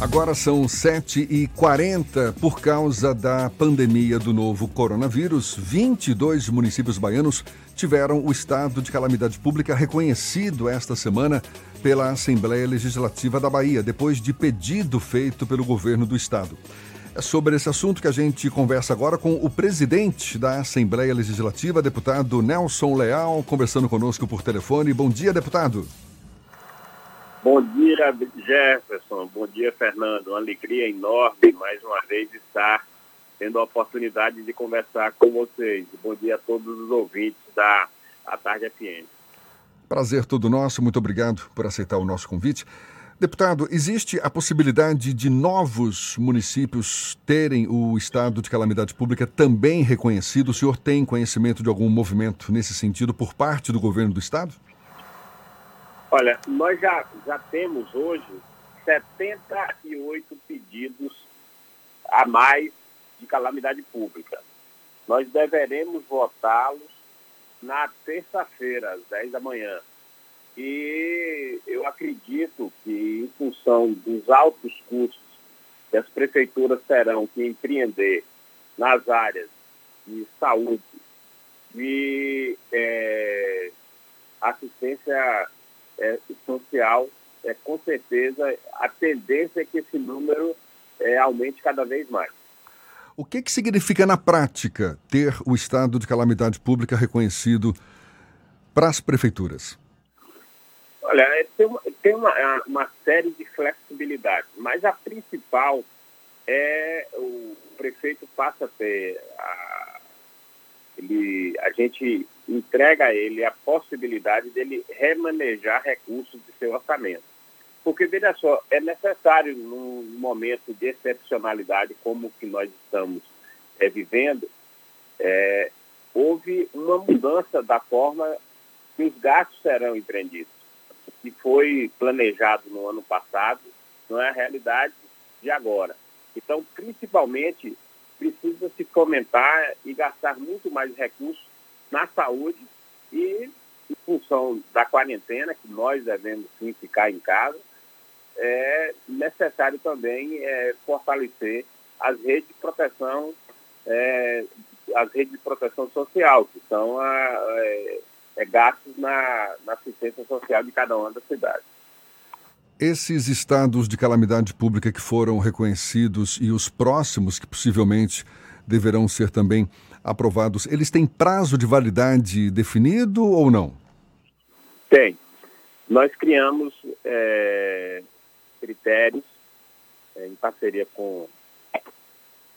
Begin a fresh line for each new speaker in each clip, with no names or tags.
Agora são 7h40. Por causa da pandemia do novo coronavírus, 22 municípios baianos tiveram o estado de calamidade pública reconhecido esta semana pela Assembleia Legislativa da Bahia, depois de pedido feito pelo governo do estado. É sobre esse assunto que a gente conversa agora com o presidente da Assembleia Legislativa, deputado Nelson Leal, conversando conosco por telefone. Bom dia, deputado.
Bom dia, Jefferson. Bom dia, Fernando. Uma alegria enorme mais uma vez estar tendo a oportunidade de conversar com vocês. Bom dia a todos os ouvintes da a Tarde FM.
Prazer todo nosso. Muito obrigado por aceitar o nosso convite. Deputado, existe a possibilidade de novos municípios terem o estado de calamidade pública também reconhecido? O senhor tem conhecimento de algum movimento nesse sentido por parte do governo do estado?
Olha, nós já, já temos hoje 78 pedidos a mais de calamidade pública. Nós deveremos votá-los na terça-feira, às 10 da manhã. E eu acredito que, em função dos altos custos que as prefeituras terão que empreender nas áreas de saúde, de é, assistência é, social, é, com certeza a tendência é que esse número é, aumente cada vez mais.
O que, que significa na prática ter o estado de calamidade pública reconhecido para as prefeituras?
Olha, é, tem, uma, tem uma, uma série de flexibilidades, mas a principal é o prefeito passa a ter a, ele, a gente entrega a ele a possibilidade dele remanejar recursos de seu orçamento. Porque, veja só, é necessário, num momento de excepcionalidade como o que nós estamos é, vivendo, é, houve uma mudança da forma que os gastos serão empreendidos. Que foi planejado no ano passado não é a realidade de agora. Então, principalmente, precisa se fomentar e gastar muito mais recursos na saúde e, em função da quarentena, que nós devemos sim ficar em casa, é necessário também é, fortalecer as redes de proteção, é, as redes de proteção social, que são a, é, é, gastos na, na assistência social de cada uma das cidades.
Esses estados de calamidade pública que foram reconhecidos e os próximos que possivelmente deverão ser também aprovados, eles têm prazo de validade definido ou não?
Tem. Nós criamos é, critérios é, em parceria com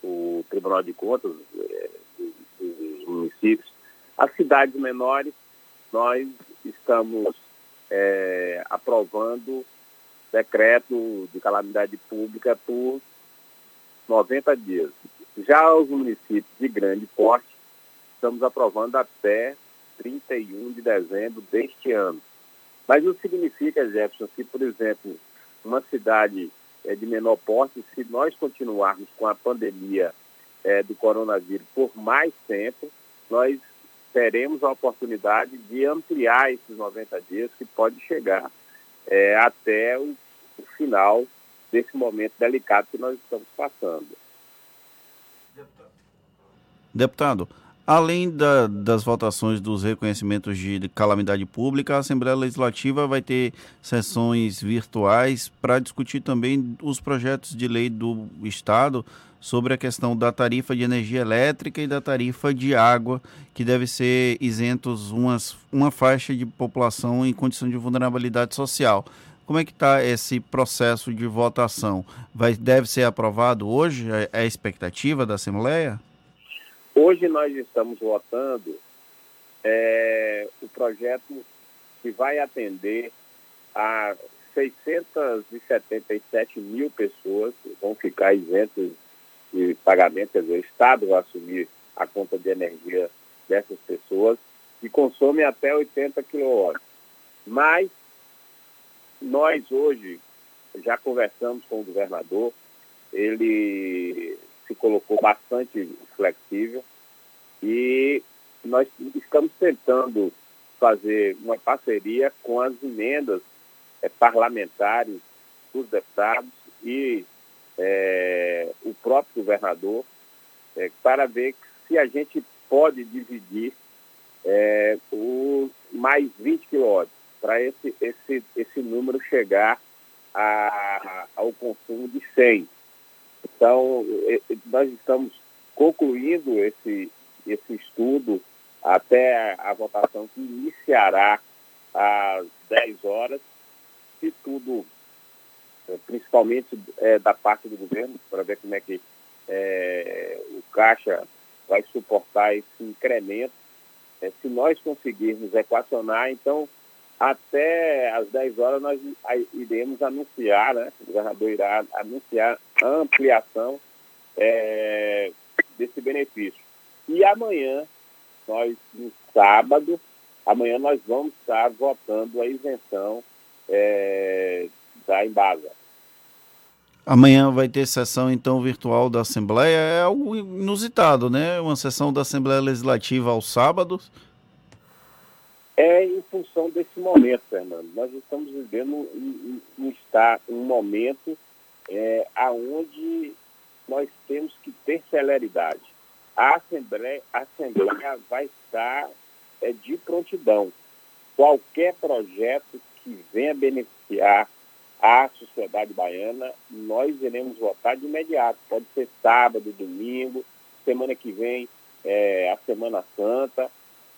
o Tribunal de Contas é, dos, municípios. As cidades menores, nós estamos aprovando decreto de calamidade pública por 90 dias. Já os municípios de grande porte, estamos aprovando até 31 de dezembro deste ano. Mas não significa, Jefferson, que, por exemplo, uma cidade é, de menor porte, se nós continuarmos com a pandemia é, do coronavírus por mais tempo, nós teremos a oportunidade de ampliar esses 90 dias, que pode chegar é, até o, o final desse momento delicado que nós estamos passando.
Deputado, além da, das votações dos reconhecimentos de calamidade pública, a Assembleia Legislativa vai ter sessões virtuais para discutir também os projetos de lei do Estado sobre a questão da tarifa de energia elétrica e da tarifa de água, que deve ser isentos umas, uma faixa de população em condição de vulnerabilidade social. Como é que está esse processo de votação? Vai, deve ser aprovado hoje? É, é a expectativa da Assembleia?
Hoje nós estamos votando é, o projeto que vai atender a 677 mil pessoas que vão ficar isentas de pagamento, quer dizer, o Estado vai assumir a conta de energia dessas pessoas que consomem até 80 kW. Mas nós hoje já conversamos com o governador, ele se colocou bastante flexível e nós estamos tentando fazer uma parceria com as emendas é, parlamentares dos deputados e é, o próprio governador é, para ver se a gente pode dividir é, os mais 20 quilômetros para esse, esse, esse número chegar a, ao consumo de 100. Então, nós estamos concluindo esse, esse estudo até a votação que iniciará às 10 horas, se tudo, é, principalmente é, da parte do governo, para ver como é que é, o Caixa vai suportar esse incremento. É, se nós conseguirmos equacionar, então, até às 10 horas nós iremos anunciar, né? o governador irá anunciar a ampliação é, desse benefício. E amanhã, nós, no sábado, amanhã nós vamos estar votando a isenção é, da Embasa.
Amanhã vai ter sessão então virtual da Assembleia, é algo inusitado, né? Uma sessão da Assembleia Legislativa aos sábados.
É em função desse momento, Fernando. Nós estamos vivendo um, um, um momento é, aonde nós temos que ter celeridade. A Assembleia, a Assembleia vai estar é, de prontidão. Qualquer projeto que venha beneficiar a sociedade baiana, nós iremos votar de imediato. Pode ser sábado, domingo, semana que vem é, a Semana Santa,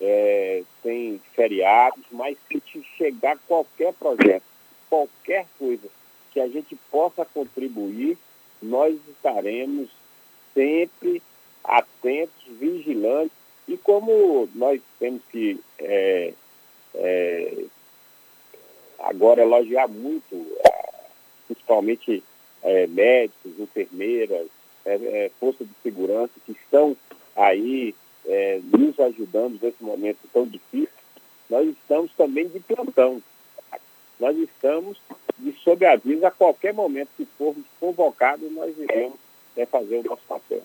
é, tem feriados, mas se chegar qualquer projeto, qualquer coisa que a gente possa contribuir, nós estaremos sempre atentos, vigilantes, e como nós temos que é, é, agora elogiar muito, principalmente é, médicos, enfermeiras, é, é, força de segurança que estão aí é, nos ajudando nesse momento tão difícil, nós estamos também de plantão. Nós estamos de sob a qualquer momento que formos convocados, nós iremos é, fazer o nosso papel.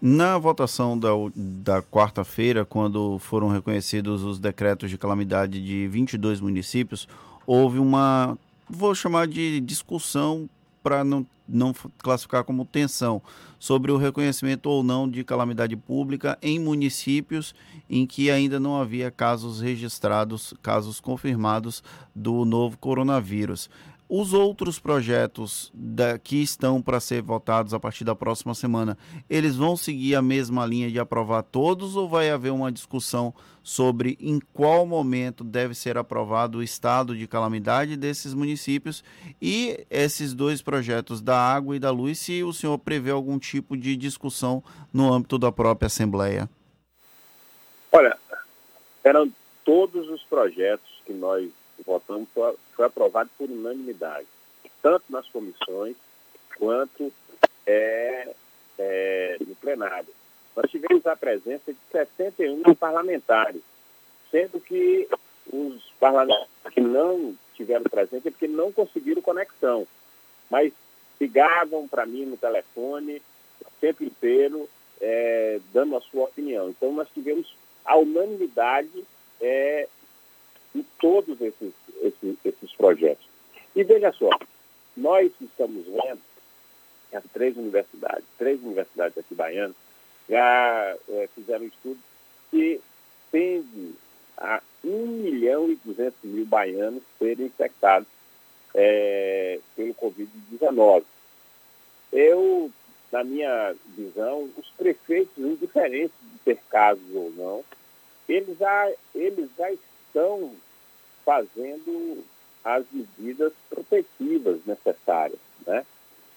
Na votação da, da quarta-feira, quando foram reconhecidos os decretos de calamidade de 22 municípios, houve uma, vou chamar de discussão para não, não classificar como tensão, sobre o reconhecimento ou não de calamidade pública em municípios em que ainda não havia casos registrados, casos confirmados do novo coronavírus. Os outros projetos da, que estão para ser votados a partir da próxima semana, eles vão seguir a mesma linha de aprovar todos ou vai haver uma discussão sobre em qual momento deve ser aprovado o estado de calamidade desses municípios e esses dois projetos da água e da luz, se o senhor prevê algum tipo de discussão no âmbito da própria Assembleia?
Olha, eram todos os projetos que nós votamos foi, aprovado por unanimidade, tanto nas comissões quanto é, é, no plenário. Nós tivemos a presença de 61 parlamentares, sendo que os parlamentares que não tiveram presença é porque não conseguiram conexão, mas ligavam para mim no telefone o tempo inteiro, é, dando a sua opinião. Então, nós tivemos a unanimidade é, em todos esses, esses, esses projetos. E veja só, nós estamos vendo as três universidades, três universidades aqui baianas, já é, fizeram um estudo que tende a 1 milhão e 200 mil baianos serem infectados é, pelo Covid-19. Eu, na minha visão, os prefeitos, indiferentes de ter casos ou não, eles já, eles já estão fazendo as medidas protetivas necessárias, né?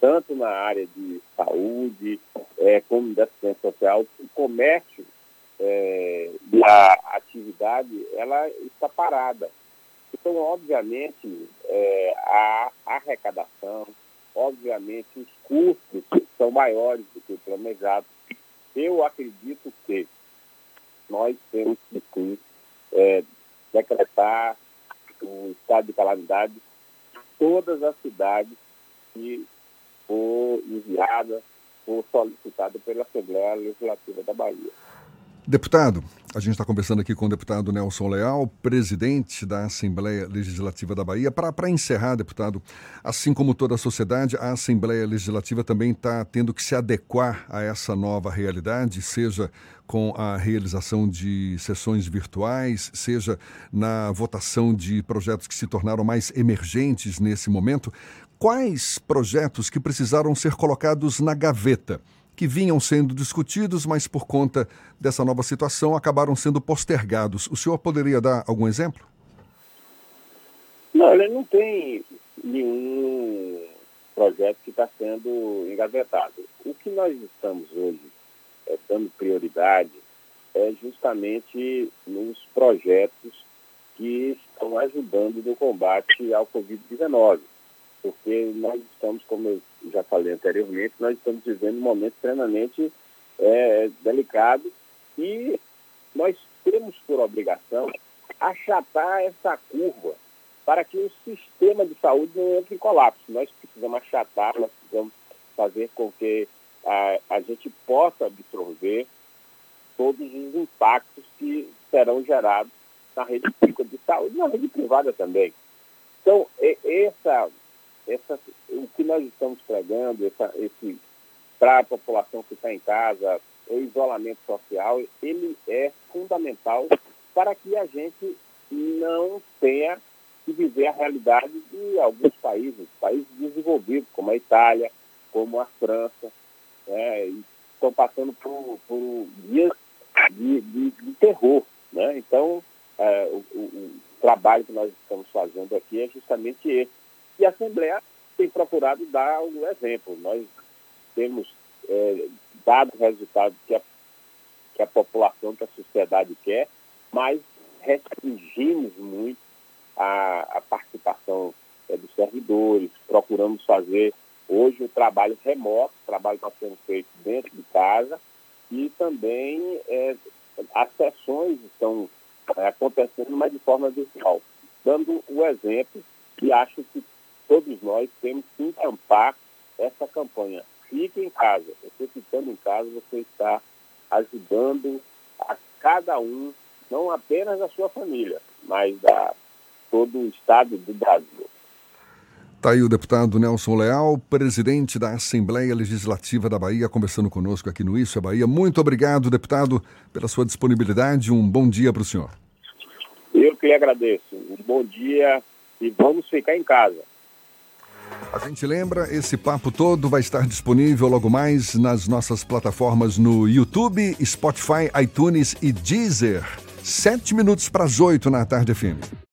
tanto na área de saúde, é, como da assistência social, o comércio é, e a atividade ela está parada. Então, obviamente, é, a arrecadação, obviamente, os custos são maiores do que o planejado. Eu acredito que nós temos que é, decretar o estado de calamidade todas as cidades que for enviada ou solicitada pela Assembleia Legislativa da Bahia.
Deputado, a gente está conversando aqui com o deputado Nelson Leal, presidente da Assembleia Legislativa da Bahia. Para encerrar, deputado, assim como toda a sociedade, a Assembleia Legislativa também está tendo que se adequar a essa nova realidade, seja com a realização de sessões virtuais, seja na votação de projetos que se tornaram mais emergentes nesse momento. Quais projetos que precisaram ser colocados na gaveta? Que vinham sendo discutidos, mas por conta dessa nova situação acabaram sendo postergados. O senhor poderia dar algum exemplo?
Não, ele não tem nenhum projeto que está sendo engavetado. O que nós estamos hoje é, dando prioridade é justamente nos projetos que estão ajudando no combate ao Covid-19 porque nós estamos, como eu já falei anteriormente, nós estamos vivendo um momento extremamente é, delicado e nós temos por obrigação achatar essa curva para que o sistema de saúde não entre em colapso. Nós precisamos achatar, nós precisamos fazer com que a, a gente possa absorver todos os impactos que serão gerados na rede pública de saúde e na rede privada também. Então, essa essa, o que nós estamos pregando, essa, esse para a população que está em casa, o isolamento social, ele é fundamental para que a gente não tenha que viver a realidade de alguns países, países desenvolvidos, como a Itália, como a França, né, estão passando por, por dias de, de, de terror. Né? Então, é, o, o, o trabalho que nós estamos fazendo aqui é justamente esse e a Assembleia tem procurado dar o exemplo. Nós temos é, dado o resultado que a, que a população, que a sociedade quer, mas restringimos muito a, a participação é, dos servidores, procuramos fazer hoje o trabalho remoto, o trabalho está sendo feito dentro de casa e também é, as sessões estão é, acontecendo, mas de forma virtual, dando o exemplo e acho que todos nós temos que encampar essa campanha. Fique em casa. Você ficando em casa, você está ajudando a cada um, não apenas a sua família, mas a todo o estado do Brasil.
Está aí o deputado Nelson Leal, presidente da Assembleia Legislativa da Bahia, conversando conosco aqui no Isso é Bahia. Muito obrigado, deputado, pela sua disponibilidade. Um bom dia para o senhor.
Eu que lhe agradeço. Um bom dia e vamos ficar em casa.
A gente lembra, esse papo todo vai estar disponível logo mais nas nossas plataformas no YouTube, Spotify, iTunes e Deezer. Sete minutos para as oito na tarde, FM.